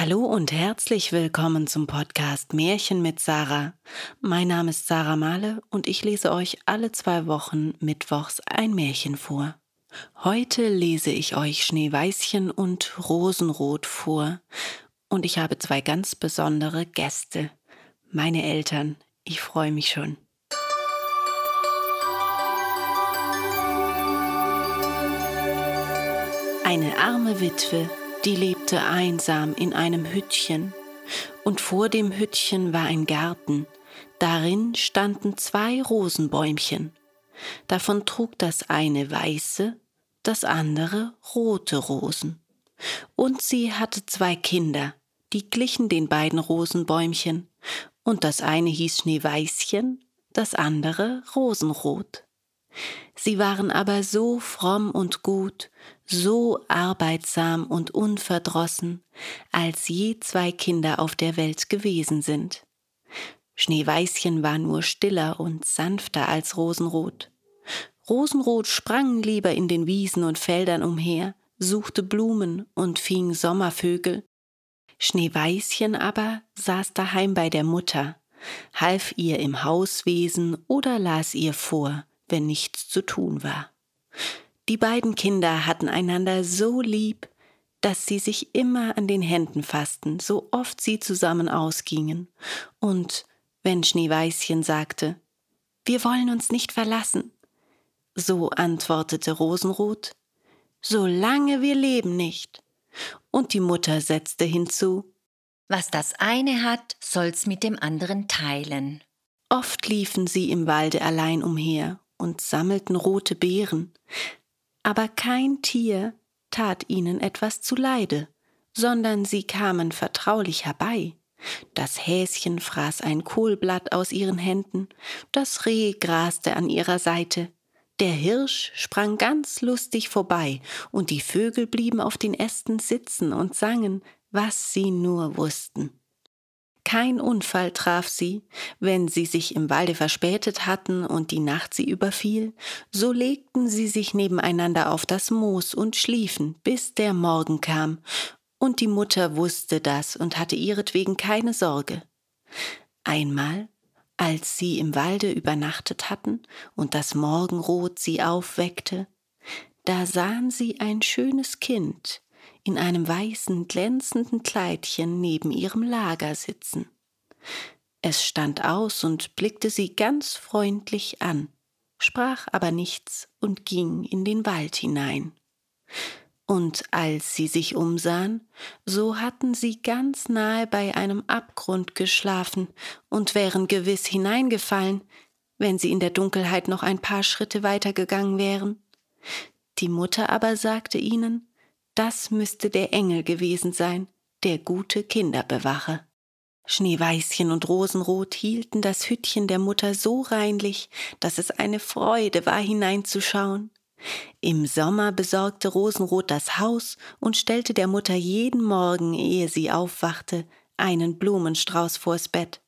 Hallo und herzlich willkommen zum Podcast Märchen mit Sarah. Mein Name ist Sarah Mahle und ich lese euch alle zwei Wochen mittwochs ein Märchen vor. Heute lese ich euch Schneeweißchen und Rosenrot vor und ich habe zwei ganz besondere Gäste. Meine Eltern. Ich freue mich schon. Eine arme Witwe die lebte einsam in einem Hüttchen, und vor dem Hüttchen war ein Garten, darin standen zwei Rosenbäumchen, davon trug das eine weiße, das andere rote Rosen. Und sie hatte zwei Kinder, die glichen den beiden Rosenbäumchen, und das eine hieß Schneeweißchen, das andere Rosenrot. Sie waren aber so fromm und gut, so arbeitsam und unverdrossen, als je zwei Kinder auf der Welt gewesen sind. Schneeweißchen war nur stiller und sanfter als Rosenrot. Rosenrot sprang lieber in den Wiesen und Feldern umher, suchte Blumen und fing Sommervögel. Schneeweißchen aber saß daheim bei der Mutter, half ihr im Hauswesen oder las ihr vor, wenn nichts zu tun war. Die beiden Kinder hatten einander so lieb, dass sie sich immer an den Händen fassten, so oft sie zusammen ausgingen. Und wenn Schneeweißchen sagte, wir wollen uns nicht verlassen, so antwortete Rosenrot, solange wir leben nicht. Und die Mutter setzte hinzu, was das eine hat, soll's mit dem anderen teilen. Oft liefen sie im Walde allein umher und sammelten rote Beeren, aber kein Tier tat ihnen etwas zuleide, sondern sie kamen vertraulich herbei. Das Häschen fraß ein Kohlblatt aus ihren Händen, das Reh graste an ihrer Seite, der Hirsch sprang ganz lustig vorbei, und die Vögel blieben auf den Ästen sitzen und sangen, was sie nur wussten. Kein Unfall traf sie, wenn sie sich im Walde verspätet hatten und die Nacht sie überfiel, so legten sie sich nebeneinander auf das Moos und schliefen, bis der Morgen kam, und die Mutter wusste das und hatte ihretwegen keine Sorge. Einmal, als sie im Walde übernachtet hatten und das Morgenrot sie aufweckte, da sahen sie ein schönes Kind, in einem weißen, glänzenden Kleidchen neben ihrem Lager sitzen. Es stand aus und blickte sie ganz freundlich an, sprach aber nichts und ging in den Wald hinein. Und als sie sich umsahen, so hatten sie ganz nahe bei einem Abgrund geschlafen und wären gewiss hineingefallen, wenn sie in der Dunkelheit noch ein paar Schritte weitergegangen wären. Die Mutter aber sagte ihnen, das müsste der Engel gewesen sein, der gute Kinder bewache. Schneeweißchen und Rosenrot hielten das Hüttchen der Mutter so reinlich, dass es eine Freude war hineinzuschauen. Im Sommer besorgte Rosenrot das Haus und stellte der Mutter jeden Morgen, ehe sie aufwachte, einen Blumenstrauß vors Bett.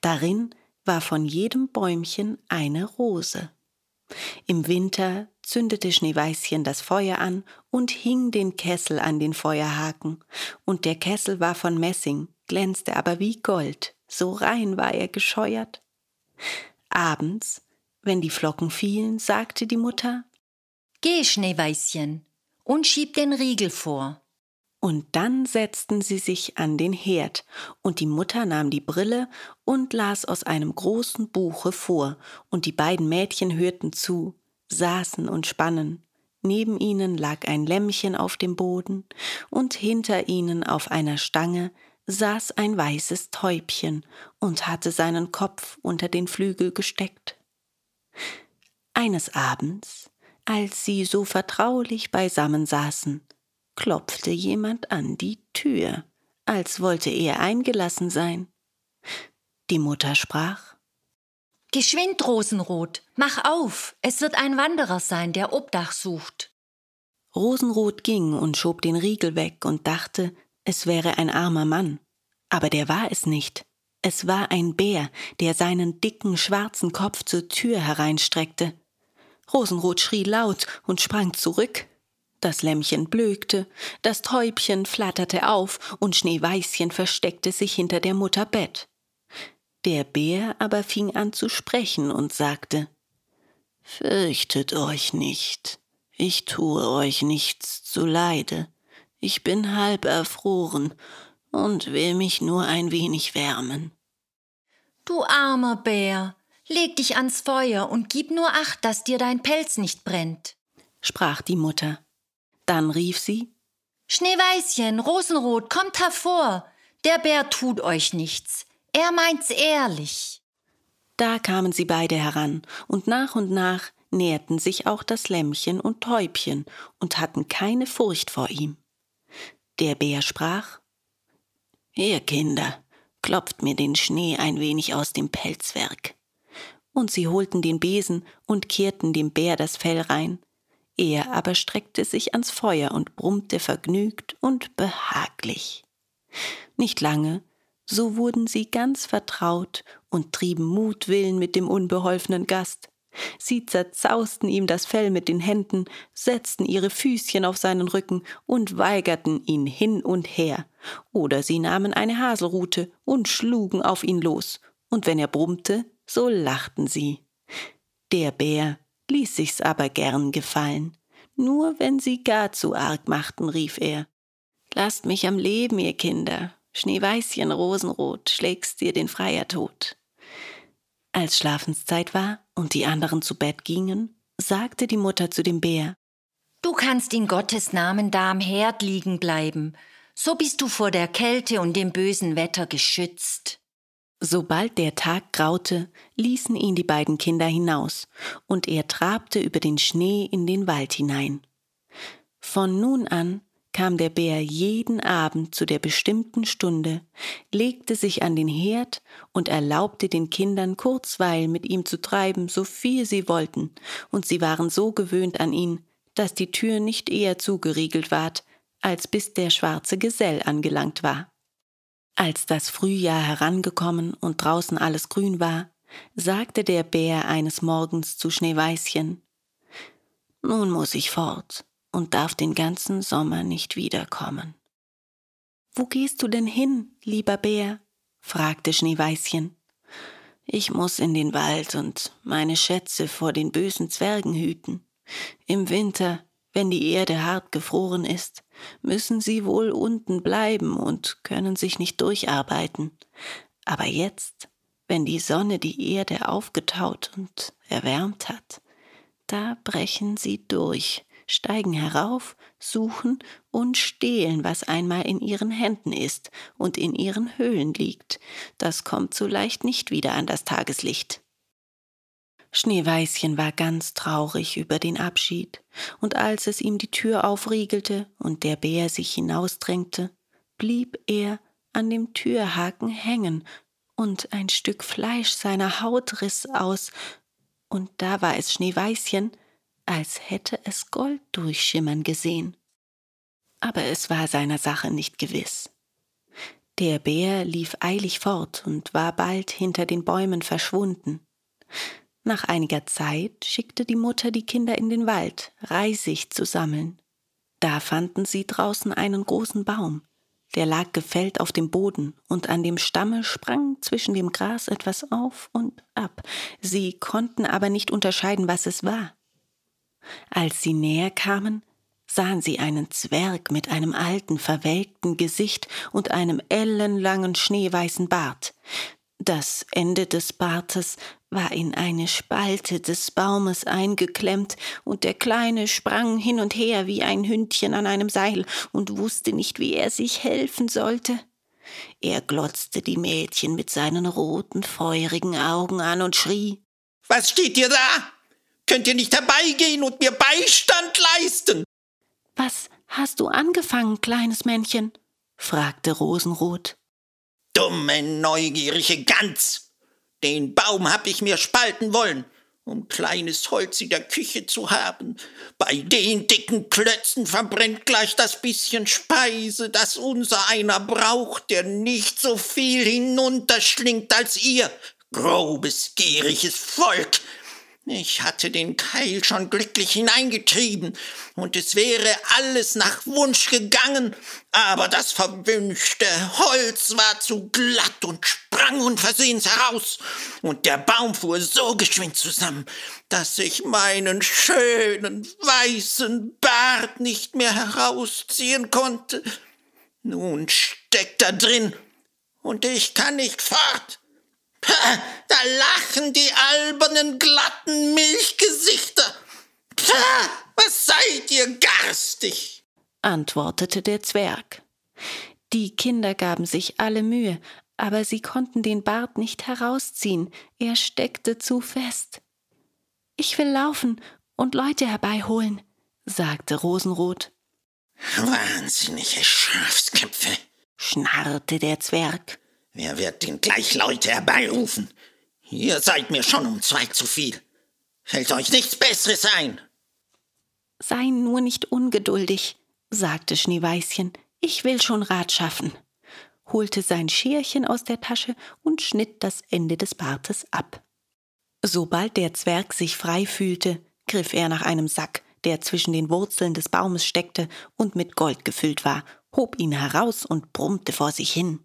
Darin war von jedem Bäumchen eine Rose. Im Winter zündete Schneeweißchen das Feuer an und hing den Kessel an den Feuerhaken, und der Kessel war von Messing, glänzte aber wie Gold, so rein war er gescheuert. Abends, wenn die Flocken fielen, sagte die Mutter Geh, Schneeweißchen, und schieb den Riegel vor. Und dann setzten sie sich an den Herd, und die Mutter nahm die Brille und las aus einem großen Buche vor, und die beiden Mädchen hörten zu, saßen und spannen. Neben ihnen lag ein Lämmchen auf dem Boden, und hinter ihnen auf einer Stange saß ein weißes Täubchen und hatte seinen Kopf unter den Flügel gesteckt. Eines Abends, als sie so vertraulich beisammen saßen, klopfte jemand an die Tür, als wollte er eingelassen sein. Die Mutter sprach Geschwind, Rosenrot, mach auf, es wird ein Wanderer sein, der Obdach sucht. Rosenrot ging und schob den Riegel weg und dachte, es wäre ein armer Mann. Aber der war es nicht. Es war ein Bär, der seinen dicken schwarzen Kopf zur Tür hereinstreckte. Rosenrot schrie laut und sprang zurück. Das Lämmchen blökte, das Täubchen flatterte auf und Schneeweißchen versteckte sich hinter der Mutter Bett. Der Bär aber fing an zu sprechen und sagte Fürchtet euch nicht, ich tue euch nichts zuleide, ich bin halb erfroren und will mich nur ein wenig wärmen. Du armer Bär, leg dich ans Feuer und gib nur acht, dass dir dein Pelz nicht brennt, sprach die Mutter. Dann rief sie Schneeweißchen, Rosenrot, kommt hervor. Der Bär tut euch nichts. Er meint's ehrlich. Da kamen sie beide heran, und nach und nach näherten sich auch das Lämmchen und Täubchen und hatten keine Furcht vor ihm. Der Bär sprach Ihr Kinder, klopft mir den Schnee ein wenig aus dem Pelzwerk. Und sie holten den Besen und kehrten dem Bär das Fell rein, er aber streckte sich ans Feuer und brummte vergnügt und behaglich. Nicht lange, so wurden sie ganz vertraut und trieben Mutwillen mit dem unbeholfenen Gast. Sie zerzausten ihm das Fell mit den Händen, setzten ihre Füßchen auf seinen Rücken und weigerten ihn hin und her, oder sie nahmen eine Haselrute und schlugen auf ihn los, und wenn er brummte, so lachten sie. Der Bär ließ sich's aber gern gefallen. Nur wenn sie gar zu arg machten, rief er. Lasst mich am Leben, ihr Kinder. Schneeweißchen Rosenrot, schlägst dir den Freier tot. Als Schlafenszeit war und die anderen zu Bett gingen, sagte die Mutter zu dem Bär. Du kannst in Gottes Namen da am Herd liegen bleiben. So bist du vor der Kälte und dem bösen Wetter geschützt. Sobald der Tag graute, ließen ihn die beiden Kinder hinaus, und er trabte über den Schnee in den Wald hinein. Von nun an kam der Bär jeden Abend zu der bestimmten Stunde, legte sich an den Herd und erlaubte den Kindern kurzweil mit ihm zu treiben, so viel sie wollten, und sie waren so gewöhnt an ihn, dass die Tür nicht eher zugeriegelt ward, als bis der schwarze Gesell angelangt war. Als das Frühjahr herangekommen und draußen alles grün war, sagte der Bär eines Morgens zu Schneeweißchen Nun muss ich fort und darf den ganzen Sommer nicht wiederkommen. Wo gehst du denn hin, lieber Bär? fragte Schneeweißchen. Ich muss in den Wald und meine Schätze vor den bösen Zwergen hüten. Im Winter wenn die Erde hart gefroren ist, müssen sie wohl unten bleiben und können sich nicht durcharbeiten. Aber jetzt, wenn die Sonne die Erde aufgetaut und erwärmt hat, da brechen sie durch, steigen herauf, suchen und stehlen, was einmal in ihren Händen ist und in ihren Höhlen liegt. Das kommt so leicht nicht wieder an das Tageslicht. Schneeweißchen war ganz traurig über den Abschied, und als es ihm die Tür aufriegelte und der Bär sich hinausdrängte, blieb er an dem Türhaken hängen, und ein Stück Fleisch seiner Haut riss aus, und da war es Schneeweißchen, als hätte es Gold durchschimmern gesehen. Aber es war seiner Sache nicht gewiss. Der Bär lief eilig fort und war bald hinter den Bäumen verschwunden. Nach einiger Zeit schickte die Mutter die Kinder in den Wald, Reisig zu sammeln. Da fanden sie draußen einen großen Baum. Der lag gefällt auf dem Boden, und an dem Stamme sprang zwischen dem Gras etwas auf und ab. Sie konnten aber nicht unterscheiden, was es war. Als sie näher kamen, sahen sie einen Zwerg mit einem alten, verwelkten Gesicht und einem ellenlangen, schneeweißen Bart. Das Ende des Bartes war in eine Spalte des Baumes eingeklemmt, und der Kleine sprang hin und her wie ein Hündchen an einem Seil und wusste nicht, wie er sich helfen sollte. Er glotzte die Mädchen mit seinen roten, feurigen Augen an und schrie Was steht ihr da? Könnt ihr nicht herbeigehen und mir Beistand leisten? Was hast du angefangen, kleines Männchen? fragte Rosenrot dumme, neugierige Gans. Den Baum hab ich mir spalten wollen, um kleines Holz in der Küche zu haben. Bei den dicken Klötzen verbrennt gleich das bisschen Speise, das unser einer braucht, der nicht so viel hinunterschlingt als ihr, grobes, gieriges Volk. Ich hatte den Keil schon glücklich hineingetrieben, und es wäre alles nach Wunsch gegangen, aber das verwünschte Holz war zu glatt und sprang unversehens heraus, und der Baum fuhr so geschwind zusammen, dass ich meinen schönen weißen Bart nicht mehr herausziehen konnte. Nun steckt er drin, und ich kann nicht fort. Pah, da lachen die albernen, glatten Milchgesichter. Pah, was seid ihr garstig? antwortete der Zwerg. Die Kinder gaben sich alle Mühe, aber sie konnten den Bart nicht herausziehen, er steckte zu fest. Ich will laufen und Leute herbeiholen, sagte Rosenrot. Wahnsinnige Schafsköpfe, schnarrte der Zwerg. Wer wird denn gleich Leute herbeirufen? Ihr seid mir schon um zwei zu viel. Fällt euch nichts Besseres ein? Sei nur nicht ungeduldig, sagte Schneeweißchen. Ich will schon Rat schaffen, holte sein Scherchen aus der Tasche und schnitt das Ende des Bartes ab. Sobald der Zwerg sich frei fühlte, griff er nach einem Sack, der zwischen den Wurzeln des Baumes steckte und mit Gold gefüllt war, hob ihn heraus und brummte vor sich hin.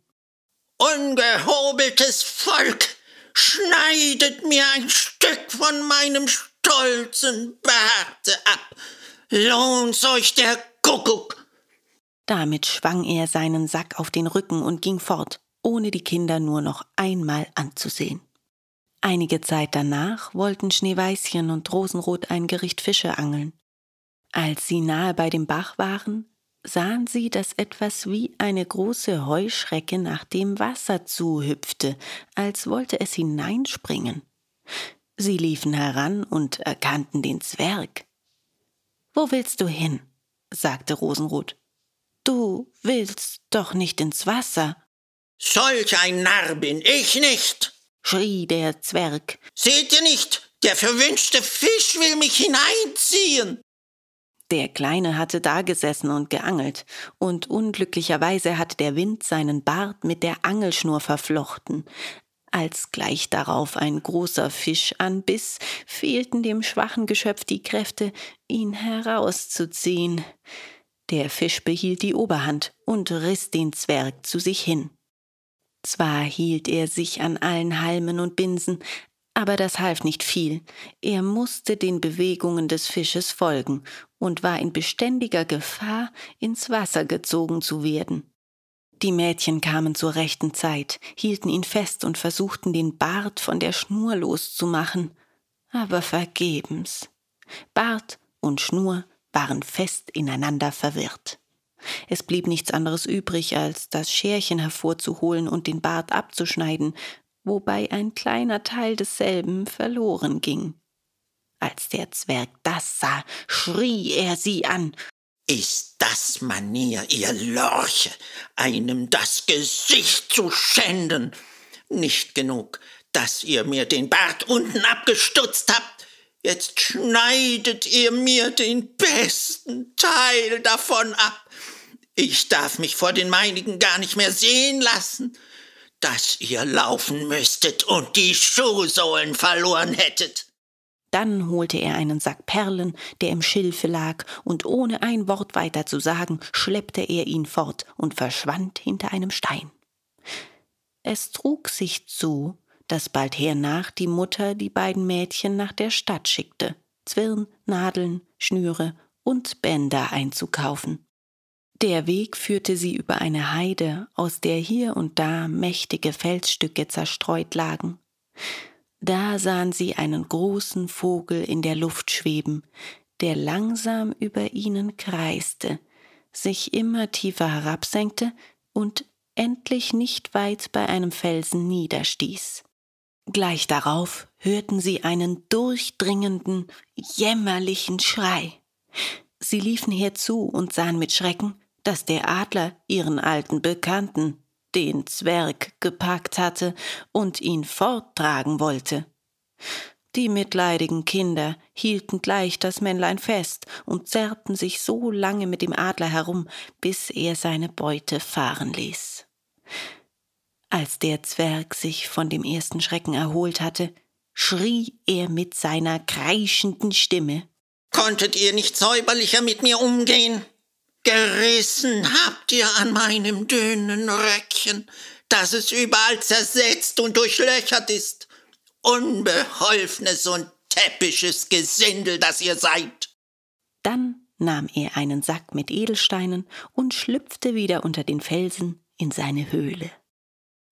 Ungehobeltes Volk, schneidet mir ein Stück von meinem stolzen Barte ab. Lohnt's euch der Kuckuck. Damit schwang er seinen Sack auf den Rücken und ging fort, ohne die Kinder nur noch einmal anzusehen. Einige Zeit danach wollten Schneeweißchen und Rosenrot ein Gericht Fische angeln. Als sie nahe bei dem Bach waren, sahen sie, dass etwas wie eine große Heuschrecke nach dem Wasser zuhüpfte, als wollte es hineinspringen. Sie liefen heran und erkannten den Zwerg. Wo willst du hin? sagte Rosenrot. Du willst doch nicht ins Wasser. Solch ein Narr bin ich nicht, schrie der Zwerg. Seht ihr nicht, der verwünschte Fisch will mich hineinziehen. Der Kleine hatte dagesessen und geangelt, und unglücklicherweise hatte der Wind seinen Bart mit der Angelschnur verflochten. Als gleich darauf ein großer Fisch anbiss, fehlten dem schwachen Geschöpf die Kräfte, ihn herauszuziehen. Der Fisch behielt die Oberhand und riss den Zwerg zu sich hin. Zwar hielt er sich an allen Halmen und Binsen, aber das half nicht viel. Er musste den Bewegungen des Fisches folgen und war in beständiger Gefahr, ins Wasser gezogen zu werden. Die Mädchen kamen zur rechten Zeit, hielten ihn fest und versuchten, den Bart von der Schnur loszumachen. Aber vergebens. Bart und Schnur waren fest ineinander verwirrt. Es blieb nichts anderes übrig, als das Scherchen hervorzuholen und den Bart abzuschneiden, wobei ein kleiner Teil desselben verloren ging. Als der Zwerg das sah, schrie er sie an. Ist das Manier, ihr Lorche, einem das Gesicht zu schänden? Nicht genug, dass ihr mir den Bart unten abgestutzt habt, jetzt schneidet ihr mir den besten Teil davon ab. Ich darf mich vor den meinigen gar nicht mehr sehen lassen dass ihr laufen müsstet und die Schuhsohlen verloren hättet. Dann holte er einen Sack Perlen, der im Schilfe lag, und ohne ein Wort weiter zu sagen, schleppte er ihn fort und verschwand hinter einem Stein. Es trug sich zu, dass bald hernach die Mutter die beiden Mädchen nach der Stadt schickte, Zwirn, Nadeln, Schnüre und Bänder einzukaufen. Der Weg führte sie über eine Heide, aus der hier und da mächtige Felsstücke zerstreut lagen. Da sahen sie einen großen Vogel in der Luft schweben, der langsam über ihnen kreiste, sich immer tiefer herabsenkte und endlich nicht weit bei einem Felsen niederstieß. Gleich darauf hörten sie einen durchdringenden, jämmerlichen Schrei. Sie liefen herzu und sahen mit Schrecken, dass der Adler ihren alten Bekannten, den Zwerg, gepackt hatte und ihn forttragen wollte. Die mitleidigen Kinder hielten gleich das Männlein fest und zerrten sich so lange mit dem Adler herum, bis er seine Beute fahren ließ. Als der Zwerg sich von dem ersten Schrecken erholt hatte, schrie er mit seiner kreischenden Stimme. Konntet ihr nicht säuberlicher mit mir umgehen? Gerissen habt ihr an meinem dünnen Röckchen, dass es überall zersetzt und durchlöchert ist. Unbeholfenes und täppisches Gesindel, das ihr seid. Dann nahm er einen Sack mit Edelsteinen und schlüpfte wieder unter den Felsen in seine Höhle.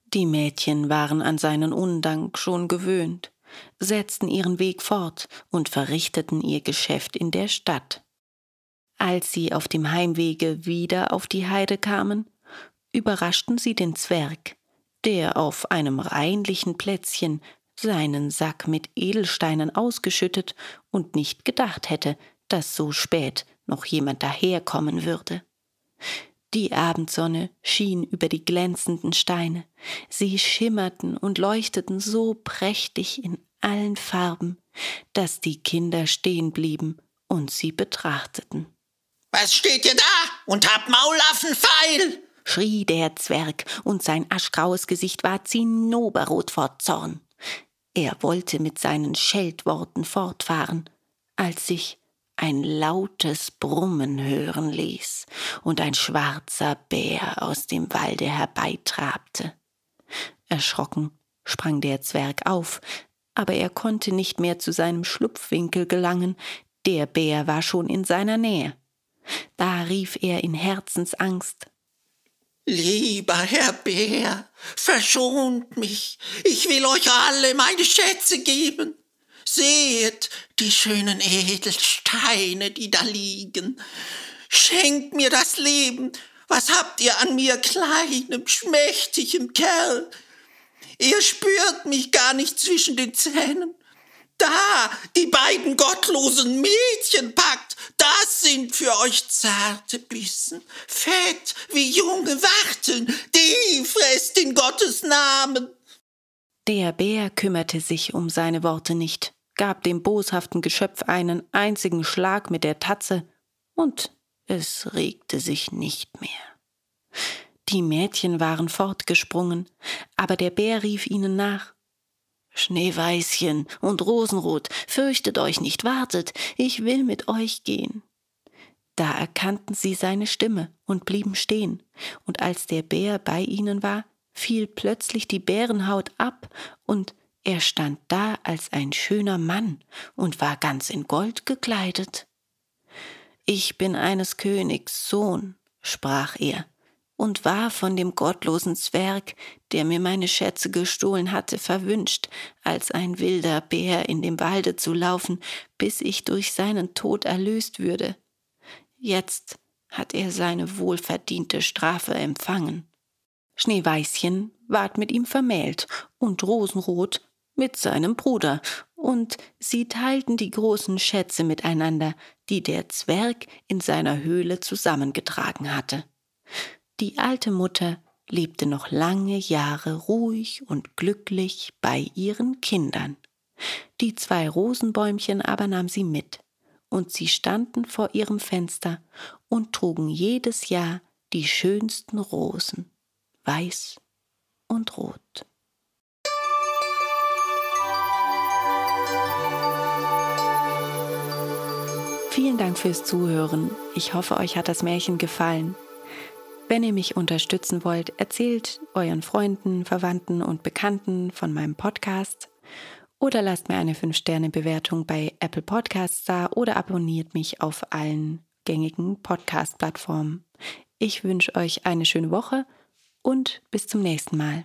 Die Mädchen waren an seinen Undank schon gewöhnt, setzten ihren Weg fort und verrichteten ihr Geschäft in der Stadt. Als sie auf dem Heimwege wieder auf die Heide kamen, überraschten sie den Zwerg, der auf einem reinlichen Plätzchen seinen Sack mit Edelsteinen ausgeschüttet und nicht gedacht hätte, dass so spät noch jemand daherkommen würde. Die Abendsonne schien über die glänzenden Steine, sie schimmerten und leuchteten so prächtig in allen Farben, dass die Kinder stehen blieben und sie betrachteten. Was steht ihr da und habt Maulaffen feil? schrie der Zwerg, und sein aschgraues Gesicht war zinnoberrot vor Zorn. Er wollte mit seinen Scheltworten fortfahren, als sich ein lautes Brummen hören ließ und ein schwarzer Bär aus dem Walde herbeitrabte. Erschrocken sprang der Zwerg auf, aber er konnte nicht mehr zu seinem Schlupfwinkel gelangen, der Bär war schon in seiner Nähe. Da rief er in Herzensangst Lieber Herr Bär, verschont mich, ich will euch alle meine Schätze geben. Seht die schönen Edelsteine, die da liegen. Schenkt mir das Leben. Was habt ihr an mir, kleinem, schmächtigem Kerl? Ihr spürt mich gar nicht zwischen den Zähnen. Da, die beiden gottlosen Mädchen packt, das sind für euch zarte Bissen, fett wie junge Wachteln, die fresst in Gottes Namen. Der Bär kümmerte sich um seine Worte nicht, gab dem boshaften Geschöpf einen einzigen Schlag mit der Tatze, und es regte sich nicht mehr. Die Mädchen waren fortgesprungen, aber der Bär rief ihnen nach. Schneeweißchen und Rosenrot, fürchtet euch nicht, wartet, ich will mit euch gehen. Da erkannten sie seine Stimme und blieben stehen, und als der Bär bei ihnen war, fiel plötzlich die Bärenhaut ab, und er stand da als ein schöner Mann und war ganz in Gold gekleidet. Ich bin eines Königs Sohn, sprach er, und war von dem gottlosen Zwerg, der mir meine Schätze gestohlen hatte, verwünscht, als ein wilder Bär in dem Walde zu laufen, bis ich durch seinen Tod erlöst würde. Jetzt hat er seine wohlverdiente Strafe empfangen. Schneeweißchen ward mit ihm vermählt und Rosenrot mit seinem Bruder, und sie teilten die großen Schätze miteinander, die der Zwerg in seiner Höhle zusammengetragen hatte. Die alte Mutter lebte noch lange Jahre ruhig und glücklich bei ihren Kindern. Die zwei Rosenbäumchen aber nahm sie mit, und sie standen vor ihrem Fenster und trugen jedes Jahr die schönsten Rosen, weiß und rot. Vielen Dank fürs Zuhören. Ich hoffe, euch hat das Märchen gefallen. Wenn ihr mich unterstützen wollt, erzählt euren Freunden, Verwandten und Bekannten von meinem Podcast oder lasst mir eine 5-Sterne-Bewertung bei Apple Podcasts da oder abonniert mich auf allen gängigen Podcast-Plattformen. Ich wünsche euch eine schöne Woche und bis zum nächsten Mal.